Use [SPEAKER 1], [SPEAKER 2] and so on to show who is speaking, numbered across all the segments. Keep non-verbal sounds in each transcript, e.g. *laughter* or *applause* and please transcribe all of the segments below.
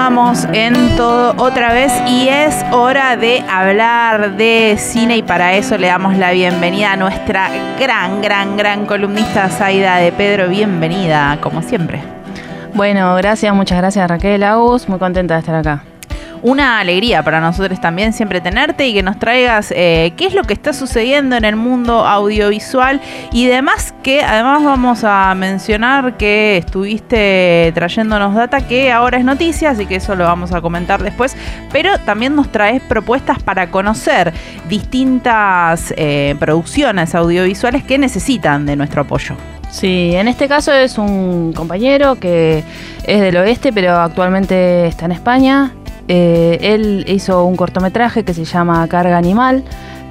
[SPEAKER 1] En todo otra vez y es hora de hablar de cine y para eso le damos la bienvenida a nuestra gran, gran, gran columnista Zaida de Pedro. Bienvenida, como siempre.
[SPEAKER 2] Bueno, gracias, muchas gracias Raquel, Agus, muy contenta de estar acá
[SPEAKER 1] una alegría para nosotros también siempre tenerte y que nos traigas eh, qué es lo que está sucediendo en el mundo audiovisual y demás que además vamos a mencionar que estuviste trayéndonos data que ahora es noticia, así que eso lo vamos a comentar después, pero también nos traes propuestas para conocer distintas eh, producciones audiovisuales que necesitan de nuestro apoyo.
[SPEAKER 2] Sí, en este caso es un compañero que es del oeste, pero actualmente está en España. Eh, él hizo un cortometraje que se llama Carga Animal,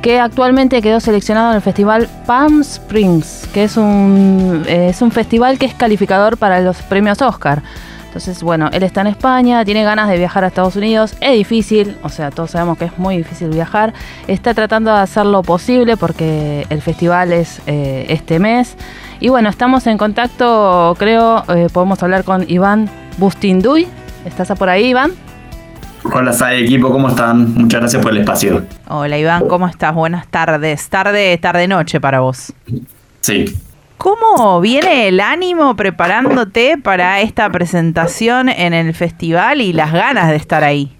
[SPEAKER 2] que actualmente quedó seleccionado en el festival Palm Springs, que es un, eh, es un festival que es calificador para los premios Oscar. Entonces, bueno, él está en España, tiene ganas de viajar a Estados Unidos, es difícil, o sea, todos sabemos que es muy difícil viajar, está tratando de hacer lo posible porque el festival es eh, este mes. Y bueno, estamos en contacto, creo, podemos hablar con Iván Bustinduy. ¿Estás por ahí, Iván?
[SPEAKER 3] Hola, Sai, equipo, ¿cómo están? Muchas gracias por el espacio.
[SPEAKER 1] Hola, Iván, ¿cómo estás? Buenas tardes. Tarde, tarde, noche para vos.
[SPEAKER 3] Sí.
[SPEAKER 1] ¿Cómo viene el ánimo preparándote para esta presentación en el festival y las ganas de estar ahí?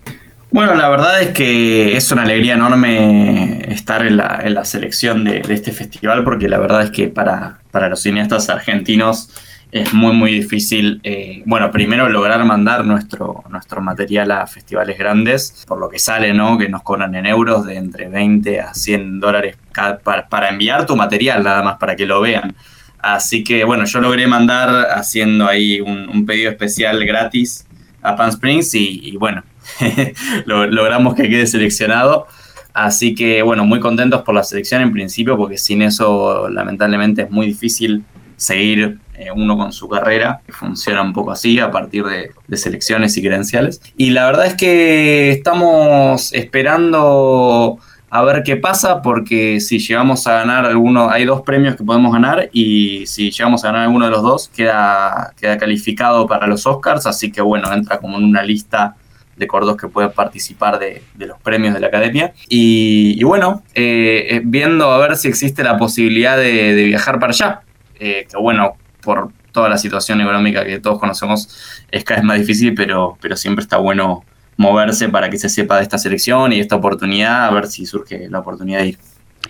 [SPEAKER 3] Bueno, la verdad es que es una alegría enorme estar en la, selección de, de, este festival porque la verdad es que para, para los cineastas argentinos es muy, muy difícil, eh, bueno, primero lograr mandar nuestro, nuestro material a festivales grandes, por lo que sale, ¿no? Que nos cobran en euros de entre 20 a 100 dólares para, enviar tu material, nada más, para que lo vean. Así que, bueno, yo logré mandar haciendo ahí un, pedido especial gratis a Pan Springs y, bueno, *laughs* logramos que quede seleccionado. Así que, bueno, muy contentos por la selección en principio, porque sin eso, lamentablemente, es muy difícil seguir eh, uno con su carrera, que funciona un poco así a partir de, selecciones y credenciales. Y la verdad es que estamos esperando a ver qué pasa, porque si llegamos a ganar alguno, hay dos premios que podemos ganar y si llegamos a ganar alguno de los dos, queda, queda calificado para los Oscars, así que bueno, entra como en una lista de cortos que pueden participar de, los premios de la academia. Y, bueno, eh, eh, viendo a ver si existe la posibilidad de, viajar para allá. que bueno, por toda la situación económica que todos conocemos, es cada vez más difícil, pero, pero siempre está bueno moverse para que se sepa de esta selección y esta oportunidad, a ver si surge la oportunidad de ir.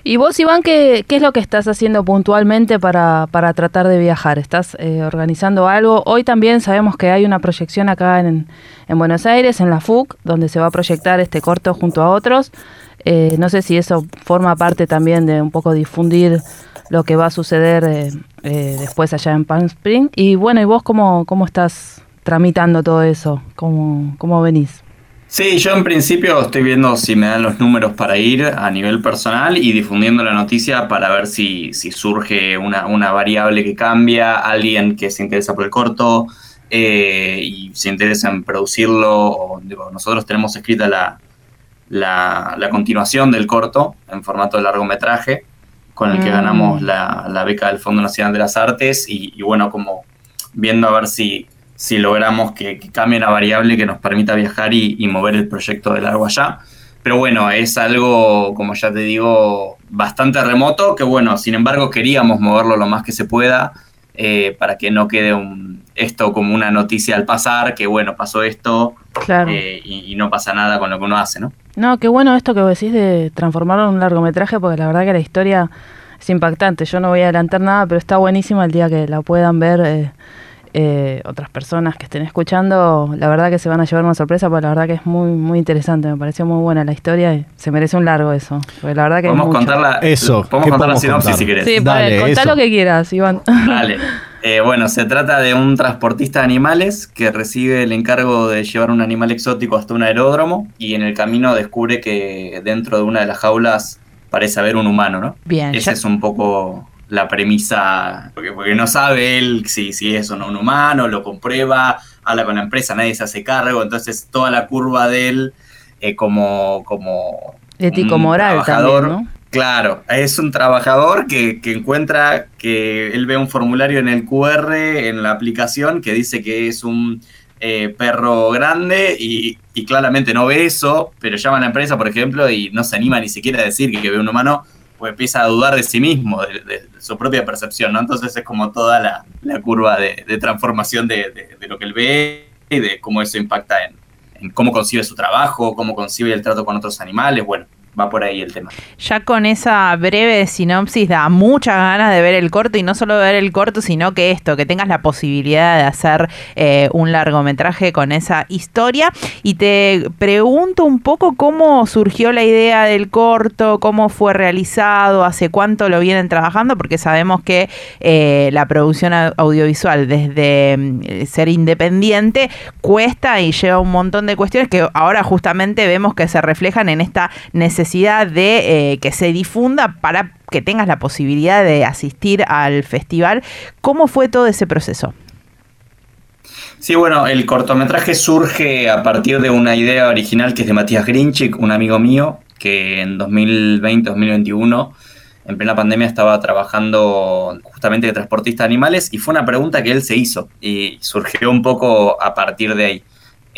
[SPEAKER 2] ¿Y vos, Iván, qué, qué es lo que estás haciendo puntualmente para, para tratar de viajar? ¿Estás eh, organizando algo? Hoy también sabemos que hay una proyección acá en, en, Buenos Aires, en la FUC, donde se va a proyectar este corto junto a otros. Eh, no sé si eso forma parte también de un poco difundir lo que va a suceder eh, eh, después allá en Palm Spring. Y bueno, ¿y vos cómo, cómo estás tramitando todo eso? ¿Cómo, ¿Cómo venís?
[SPEAKER 3] Sí, yo en principio estoy viendo si me dan los números para ir a nivel personal y difundiendo la noticia para ver si, si surge una, una, variable que cambia, alguien que se interesa por el corto eh, y se interesa en producirlo. nosotros tenemos escrita la, la, la, continuación del corto en formato de largometraje con el que ganamos mm. la, beca del Fondo Nacional de las Artes y, bueno, como viendo a ver si, si logramos que, cambie la variable que nos permita viajar y, mover el proyecto de largo allá. Pero bueno, es algo, como ya te digo, bastante remoto, que bueno, sin embargo queríamos moverlo lo más que se pueda eh, para que no quede un, esto como una noticia al pasar, que bueno, pasó esto eh, y, y, no pasa nada con lo que uno hace, ¿no?
[SPEAKER 2] No, qué bueno esto que vos decís de transformarlo en un largometraje, porque la verdad que la historia es impactante. Yo no voy a adelantar nada, pero está buenísima el día que la puedan ver eh, eh, otras personas que estén escuchando. La verdad que se van a llevar una sorpresa, porque la verdad que es muy muy interesante. Me pareció muy buena la historia y se merece un largo eso. Porque la verdad que
[SPEAKER 3] podemos contar
[SPEAKER 4] eso.
[SPEAKER 3] Podemos contar la sinopsis si querés.
[SPEAKER 2] Sí, Dale, contá lo que quieras, Iván. *laughs*
[SPEAKER 3] Dale. Eh, bueno, se trata de un transportista de animales que recibe el encargo de llevar un animal exótico hasta un aeródromo y en el camino descubre que dentro de una de las jaulas parece haber un humano, ¿no?
[SPEAKER 1] Bien.
[SPEAKER 3] Esa es un poco la premisa, porque, porque no sabe él si, si es o no un humano, lo comprueba, habla con la empresa, nadie se hace cargo, entonces toda la curva de él eh, como, como
[SPEAKER 2] ético-moral también, ¿no?
[SPEAKER 3] Claro, es un trabajador que, encuentra que él ve un formulario en el QR, en la aplicación, que dice que es un eh, perro grande y, claramente no ve eso, pero llama a la empresa, por ejemplo, y no se anima ni siquiera a decir que, ve un humano, pues empieza a dudar de sí mismo, de, su propia percepción, ¿no? Entonces es como toda la, curva de, transformación de, lo que él ve y de cómo eso impacta en cómo concibe su trabajo, cómo concibe el trato con otros animales, bueno, va por ahí el tema.
[SPEAKER 1] Ya con esa breve sinopsis da muchas ganas de ver el corto y no solo ver el corto, sino que esto, que tengas la posibilidad de hacer eh, un largometraje con esa historia. Y te pregunto un poco cómo surgió la idea del corto, cómo fue realizado, hace cuánto lo vienen trabajando, porque sabemos que eh, la producción audiovisual desde mm, ser independiente cuesta y lleva un montón de cuestiones que ahora justamente vemos que se reflejan en esta necesidad de eh, que se difunda para que tengas la posibilidad de asistir al festival. ¿Cómo fue todo ese proceso?
[SPEAKER 3] Sí, bueno, el cortometraje surge a partir de una idea original que es de Matías Grinchik, un amigo mío, que en 2020-2021, en plena pandemia, estaba trabajando justamente de transportista de animales y fue una pregunta que él se hizo y surgió un poco a partir de ahí.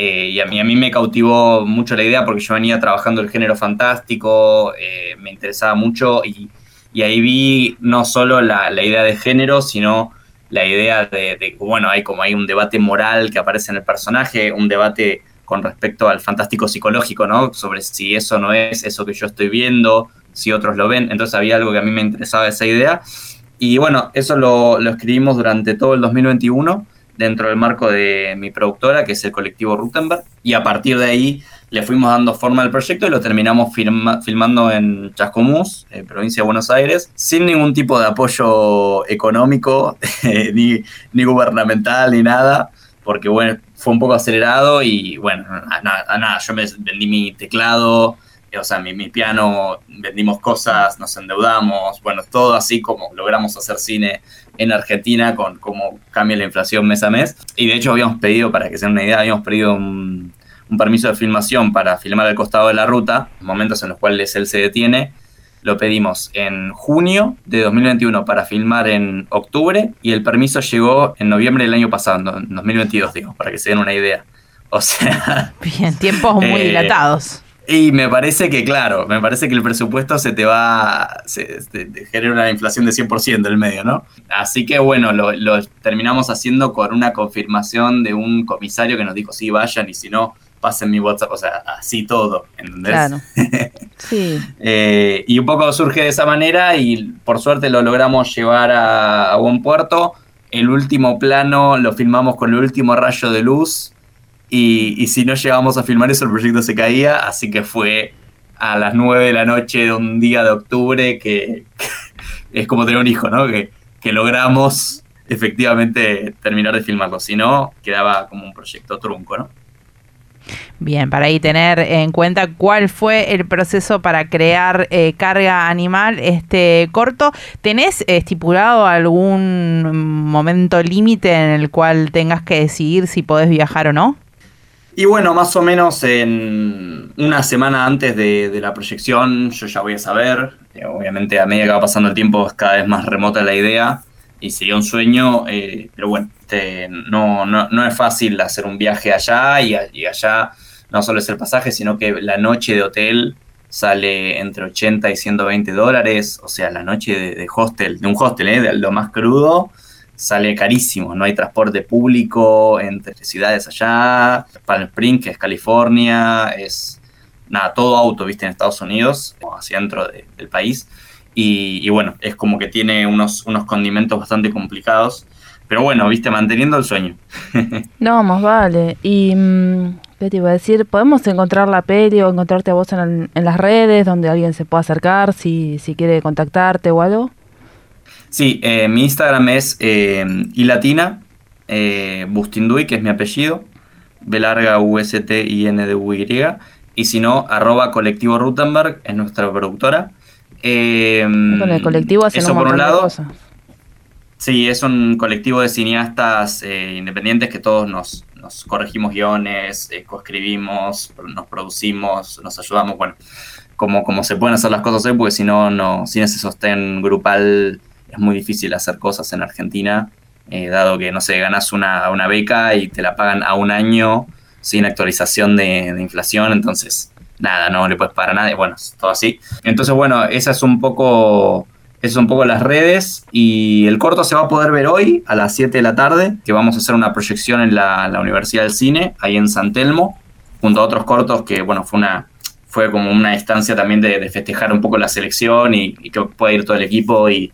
[SPEAKER 3] Eh, y a mí, a mí me cautivó mucho la idea porque yo venía trabajando el género fantástico, eh, me interesaba mucho y, ahí vi no solo la, idea de género, sino la idea de, bueno, hay como hay un debate moral que aparece en el personaje, un debate con respecto al fantástico psicológico, ¿no? Sobre si eso no es eso que yo estoy viendo, si otros lo ven. Entonces había algo que a mí me interesaba esa idea. Y bueno, eso lo, lo escribimos durante todo el 2021 dentro del marco de mi productora, que es el colectivo Rutenberg, y a partir de ahí le fuimos dando forma al proyecto y lo terminamos filmando en Chascomús, en provincia de Buenos Aires, sin ningún tipo de apoyo económico, *laughs* ni, ni, gubernamental, ni nada, porque bueno, fue un poco acelerado y bueno, nada, nada yo me vendí mi teclado, eh, o sea, mi, mi, piano, vendimos cosas, nos endeudamos, bueno, todo así como logramos hacer cine en Argentina con cómo cambia la inflación mes a mes. Y de hecho habíamos pedido, para que se den una idea, habíamos pedido un, permiso de filmación para filmar al costado de la ruta, momentos en los cuales él se detiene. Lo pedimos en junio de 2021 para filmar en octubre y el permiso llegó en noviembre del año pasado, en 2022, digo, para que se den una idea. O sea...
[SPEAKER 1] Bien, tiempos muy *laughs* eh, dilatados.
[SPEAKER 3] Y me parece que, claro, me parece que el presupuesto se te va, se, genera una inflación de 100% el medio, ¿no? Así que bueno, lo, terminamos haciendo con una confirmación de un comisario que nos dijo, sí, vayan y si no, pasen mi WhatsApp, o sea, así todo, ¿entendés? Claro. *laughs* Sí. Eh, y un poco surge de esa manera y por suerte lo logramos llevar a, a buen puerto. El último plano lo filmamos con el último rayo de luz y, si no llegamos a filmar eso, el proyecto se caía, así que fue a las 9 de la noche de un día de octubre que, es como tener un hijo, ¿no? Que, que, logramos efectivamente terminar de filmarlo, si no, quedaba como un proyecto trunco, ¿no?
[SPEAKER 1] Bien, para ahí tener en cuenta cuál fue el proceso para crear eh, carga animal este corto. ¿Tenés estipulado algún momento límite en el cual tengas que decidir si podés viajar o no?
[SPEAKER 3] Y bueno, más o menos en una semana antes de, la proyección yo ya voy a saber. Eh, obviamente a medida que va pasando el tiempo es cada vez más remota la idea y sería un sueño, eh, pero bueno, este, no, no, es fácil hacer un viaje allá y, allá no solo es el pasaje, sino que la noche de hotel sale entre 80 y 120 dólares, o sea, la noche de, de hostel, de un hostel, ¿eh? de lo más crudo, sale carísimo, no hay transporte público entre ciudades allá, Palm Springs, que es California, es nada, todo auto, viste, en Estados Unidos, hacia dentro del país. Y, bueno, es como que tiene unos, unos condimentos bastante complicados. Pero bueno, viste, manteniendo el sueño. *laughs*
[SPEAKER 2] no, más vale. Y mm, ¿qué te iba a decir? ¿Podemos encontrar la peli o encontrarte a vos en, en las redes donde alguien se pueda acercar si, si quiere contactarte o algo?
[SPEAKER 3] Sí, eh, mi Instagram es eh, ilatina, eh, Bustinduy, que es mi apellido, B larga U S T I N D U Y, y si no, arroba colectivo Rutenberg, es nuestra productora.
[SPEAKER 2] Eh, Con el colectivo hacen eso un por un lado.
[SPEAKER 3] Sí, es un colectivo de cineastas independientes que todos nos, nos corregimos guiones, coescribimos, nos producimos, nos ayudamos, bueno, como, como se pueden hacer las cosas hoy, porque si no, no sin ese sostén grupal es muy difícil hacer cosas en Argentina eh, dado que, no sé, ganas una, una, beca y te la pagan a un año sin actualización de, inflación, entonces nada, no le puedes pagar a nadie, bueno, es todo así. Entonces, bueno, esa es un poco... Esas son un poco las redes y el corto se va a poder ver hoy a las 7 de la tarde, que vamos a hacer una proyección en la, la Universidad del Cine, ahí en San Telmo, junto a otros cortos que, bueno, fue una, fue como una instancia también de, festejar un poco la selección y, que pueda ir todo el equipo y,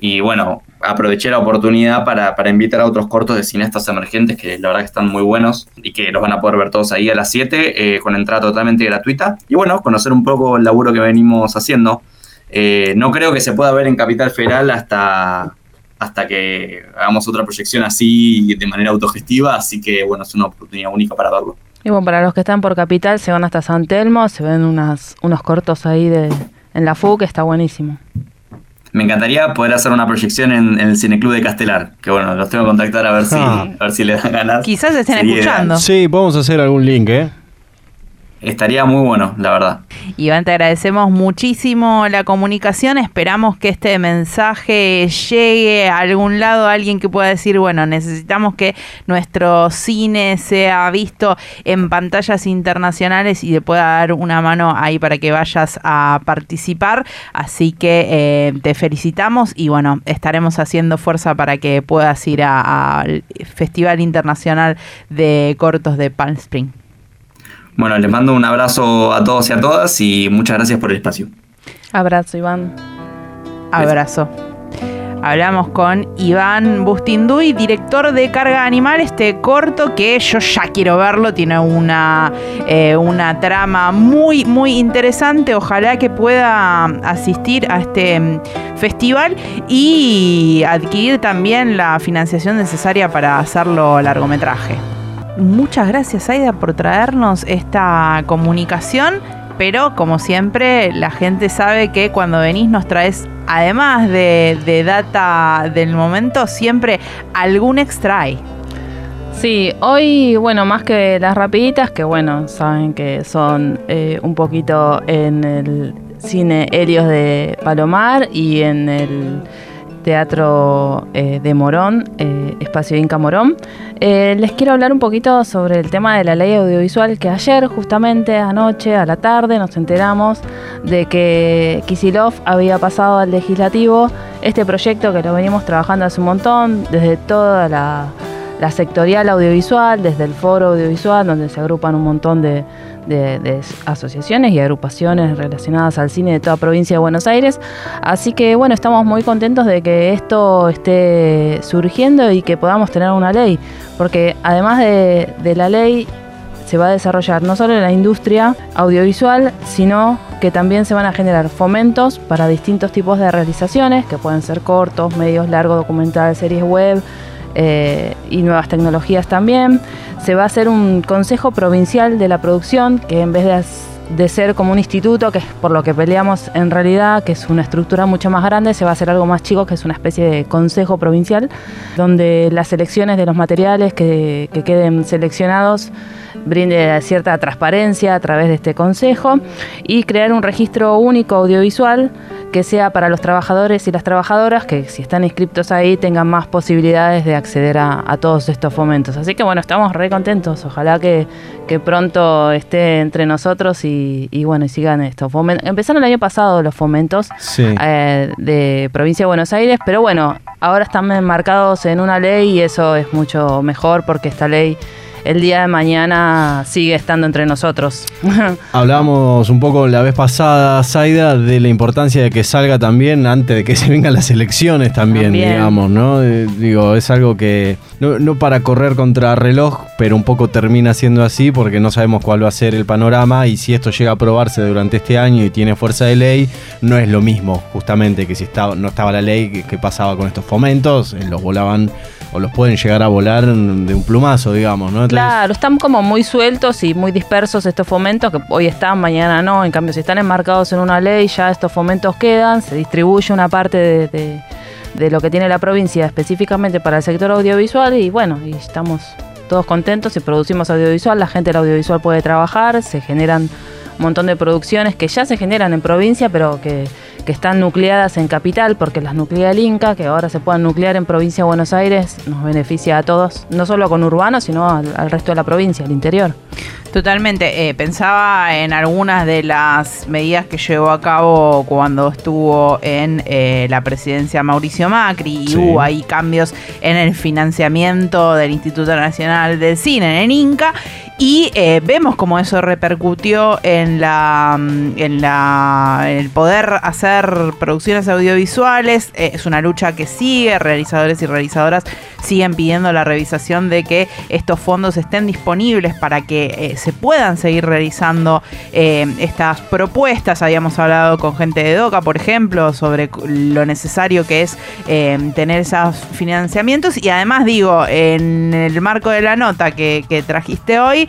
[SPEAKER 3] y bueno, aproveché la oportunidad para, para, invitar a otros cortos de cineastas emergentes que la verdad que están muy buenos y que los van a poder ver todos ahí a las 7 eh, con entrada totalmente gratuita y bueno, conocer un poco el laburo que venimos haciendo. Eh, no creo que se pueda ver en Capital Federal hasta, hasta que hagamos otra proyección así de manera autogestiva, así que bueno, es una oportunidad única para verlo.
[SPEAKER 2] Y bueno, para los que están por Capital, se van hasta San Telmo, se ven unas, unos cortos ahí de, en la FU, que está buenísimo.
[SPEAKER 3] Me encantaría poder hacer una proyección en, el Cineclub de Castelar, que bueno, los tengo que contactar a ver si, ah. a ver si le dan ganas.
[SPEAKER 1] Quizás estén escuchando.
[SPEAKER 4] Sí, podemos hacer algún link, ¿eh?
[SPEAKER 3] Estaría muy bueno, la verdad.
[SPEAKER 1] Iván, te agradecemos muchísimo la comunicación. Esperamos que este mensaje llegue a algún lado, a alguien que pueda decir, bueno, necesitamos que nuestro cine sea visto en pantallas internacionales y te pueda dar una mano ahí para que vayas a participar. Así que eh, te felicitamos y bueno, estaremos haciendo fuerza para que puedas ir al Festival Internacional de Cortos de Palm Spring.
[SPEAKER 3] Bueno, les mando un abrazo a todos y a todas y muchas gracias por el espacio.
[SPEAKER 2] Abrazo, Iván.
[SPEAKER 1] Abrazo. Hablamos con Iván Bustinduy, director de Carga Animal, este corto que yo ya quiero verlo, tiene una, eh, una trama muy, muy interesante, ojalá que pueda asistir a este mm, festival y adquirir también la financiación necesaria para hacerlo largometraje muchas gracias Aida por traernos esta comunicación, pero como siempre la gente sabe que cuando venís nos traes, además de, data del momento, siempre algún extra.
[SPEAKER 2] Sí, hoy, bueno, más que las rapiditas, que bueno, saben que son eh, un poquito en el cine Helios de Palomar y en el Teatro eh, de Morón, eh, Espacio Inca Morón. Eh, les quiero hablar un poquito sobre el tema de la ley audiovisual que ayer, justamente anoche, a la tarde, nos enteramos de que Kisilov había pasado al legislativo este proyecto que lo venimos trabajando hace un montón, desde toda la, la sectorial audiovisual, desde el foro audiovisual, donde se agrupan un montón de asociaciones y agrupaciones relacionadas al cine de toda provincia de Buenos Aires. Así que bueno, estamos muy contentos de que esto esté surgiendo y que podamos tener una ley, porque además de, de la ley se va a desarrollar no solo en la industria audiovisual, sino que también se van a generar fomentos para distintos tipos de realizaciones, que pueden ser cortos, medios largos, documentales, series web, eh, y nuevas tecnologías también. Se va a hacer un Consejo Provincial de la Producción, que en vez de, ser como un instituto, que es por lo que peleamos en realidad, que es una estructura mucho más grande, se va a hacer algo más chico, que es una especie de Consejo Provincial, donde las selecciones de los materiales que, que queden seleccionados brinde cierta transparencia a través de este consejo y crear un registro único audiovisual que sea para los trabajadores y las trabajadoras que si están inscriptos ahí tengan más posibilidades de acceder a, todos estos fomentos. Así que bueno, estamos re contentos. Ojalá que, pronto esté entre nosotros y, bueno, y sigan estos fomentos. Empezaron el año pasado los fomentos eh, de provincia de Buenos Aires, pero bueno, ahora están enmarcados en una ley y eso es mucho mejor porque esta ley el día de mañana sigue estando entre nosotros. *laughs*
[SPEAKER 4] Hablábamos un poco la vez pasada, Zaida, de la importancia de que salga también antes de que se vengan las elecciones también, digamos, ¿no? Eh, digo, es algo que no, para correr contra reloj, pero un poco termina siendo así porque no sabemos cuál va a ser el panorama y si esto llega a aprobarse durante este año y tiene fuerza de ley, no es lo mismo justamente que si estaba, no estaba la ley que, pasaba con estos fomentos, eh, los volaban o los pueden llegar a volar de un plumazo, digamos, ¿no?
[SPEAKER 2] claro, están como muy sueltos y muy dispersos estos fomentos que hoy están, mañana no. En cambio, si están enmarcados en una ley, ya estos fomentos quedan, se distribuye una parte de, de lo que tiene la provincia específicamente para el sector audiovisual y bueno, y estamos todos contentos si producimos audiovisual, la gente del audiovisual puede trabajar, se generan un montón de producciones que ya se generan en provincia, pero que que están nucleadas en capital, porque las nuclea el Inca, que ahora se puedan nuclear en provincia de Buenos Aires, nos beneficia a todos, no solo con urbanos, sino al, resto de la provincia, al interior.
[SPEAKER 1] Totalmente. Eh, pensaba en algunas de las medidas que llevó a cabo cuando estuvo en eh, la presidencia Mauricio Macri y hubo ahí cambios en el financiamiento del Instituto Nacional del Cine, en Inca, y eh, vemos cómo eso repercutió en la, mm, en la el poder hacer producciones audiovisuales. Eh, es una lucha que sigue, realizadores y realizadoras siguen pidiendo la revisación de que estos fondos estén disponibles para que eh, se puedan seguir realizando estas propuestas. Habíamos hablado con gente de DOCA, por ejemplo, sobre lo necesario que es tener esos financiamientos. Y además digo, en el marco de la nota que, que trajiste hoy,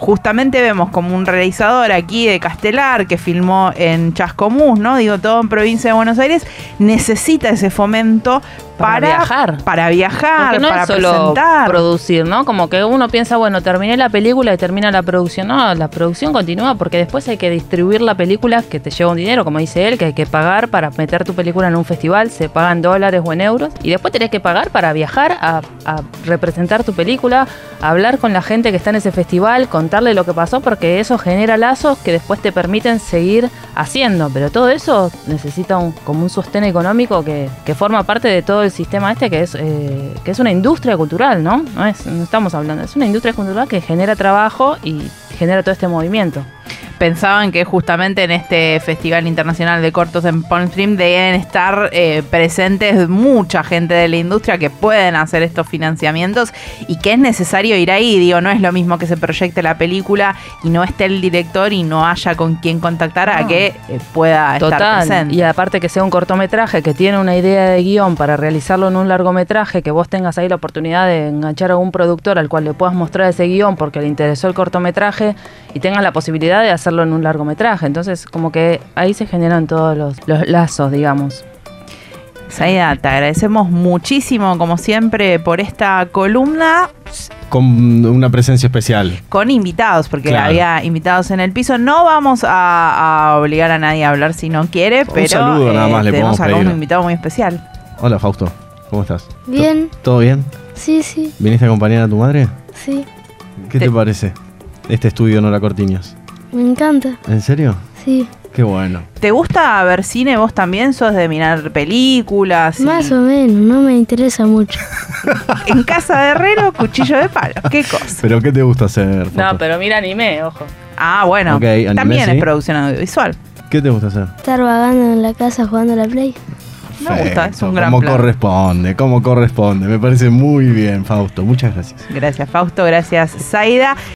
[SPEAKER 1] justamente vemos como un realizador aquí de Castelar que filmó en Chascomús, ¿no? Digo, todo en provincia de Buenos Aires, necesita ese fomento para, viajar. Para viajar, no para solo
[SPEAKER 2] producir, ¿no? Como que uno piensa, bueno, terminé la película y termina la producción. No, la producción continúa porque después hay que distribuir la película que te lleva un dinero, como dice él, que hay que pagar para meter tu película en un festival, se pagan dólares o en euros, y después tenés que pagar para viajar a, a representar tu película, hablar con la gente que está en ese festival, contarle lo que pasó, porque eso genera lazos que después te permiten seguir haciendo. Pero todo eso necesita un, como un sostén económico que, que forma parte de todo el sistema este que es, eh, que es una industria cultural, ¿no? No, es, no estamos hablando, es una industria cultural que genera trabajo y genera todo este movimiento
[SPEAKER 1] pensaban que justamente en este Festival Internacional de Cortos en Palm Stream deben estar eh, presentes mucha gente de la industria que pueden hacer estos financiamientos y que es necesario ir ahí. Digo, no es lo mismo que se proyecte la película y no esté el director y no haya con quien contactar a que eh, pueda estar presente.
[SPEAKER 2] Y aparte que sea un cortometraje que tiene una idea de guion para realizarlo en un largometraje, que vos tengas ahí la oportunidad de enganchar a un productor al cual le puedas mostrar ese guion porque le interesó el cortometraje y tengas la posibilidad de hacer en un largometraje. Entonces, como que ahí se generan todos los, lazos, digamos.
[SPEAKER 1] Saida, te agradecemos muchísimo, como siempre, por esta columna.
[SPEAKER 4] Con una presencia especial.
[SPEAKER 1] Con invitados, porque había invitados en el piso. No vamos a, obligar a nadie a hablar si no quiere, pero
[SPEAKER 4] saludo, nada más le tenemos
[SPEAKER 1] a un invitado muy especial.
[SPEAKER 4] Hola, Fausto. ¿Cómo estás?
[SPEAKER 5] Bien.
[SPEAKER 4] ¿Todo bien?
[SPEAKER 5] Sí, sí.
[SPEAKER 4] ¿Viniste a acompañar a tu madre?
[SPEAKER 5] Sí.
[SPEAKER 4] ¿Qué te, parece este estudio Nora Cortiñas?
[SPEAKER 5] Me encanta.
[SPEAKER 4] ¿En serio?
[SPEAKER 5] Sí.
[SPEAKER 4] Qué bueno.
[SPEAKER 1] ¿Te gusta ver cine vos también? ¿Sos de mirar películas?
[SPEAKER 5] Más o menos, no me interesa mucho. *laughs*
[SPEAKER 1] en casa de herrero, cuchillo de palo. ¿Qué cosa?
[SPEAKER 4] ¿Pero qué te gusta hacer?
[SPEAKER 2] No, pero mira anime, ojo.
[SPEAKER 1] Ah, bueno. también es producción audiovisual.
[SPEAKER 4] ¿Qué te gusta hacer?
[SPEAKER 5] Estar vagando en la casa jugando a la Play.
[SPEAKER 1] Me gusta, es un gran
[SPEAKER 4] Como corresponde, como corresponde. Me parece muy bien, Fausto. Muchas gracias.
[SPEAKER 1] Gracias, Fausto. Gracias, Zaida.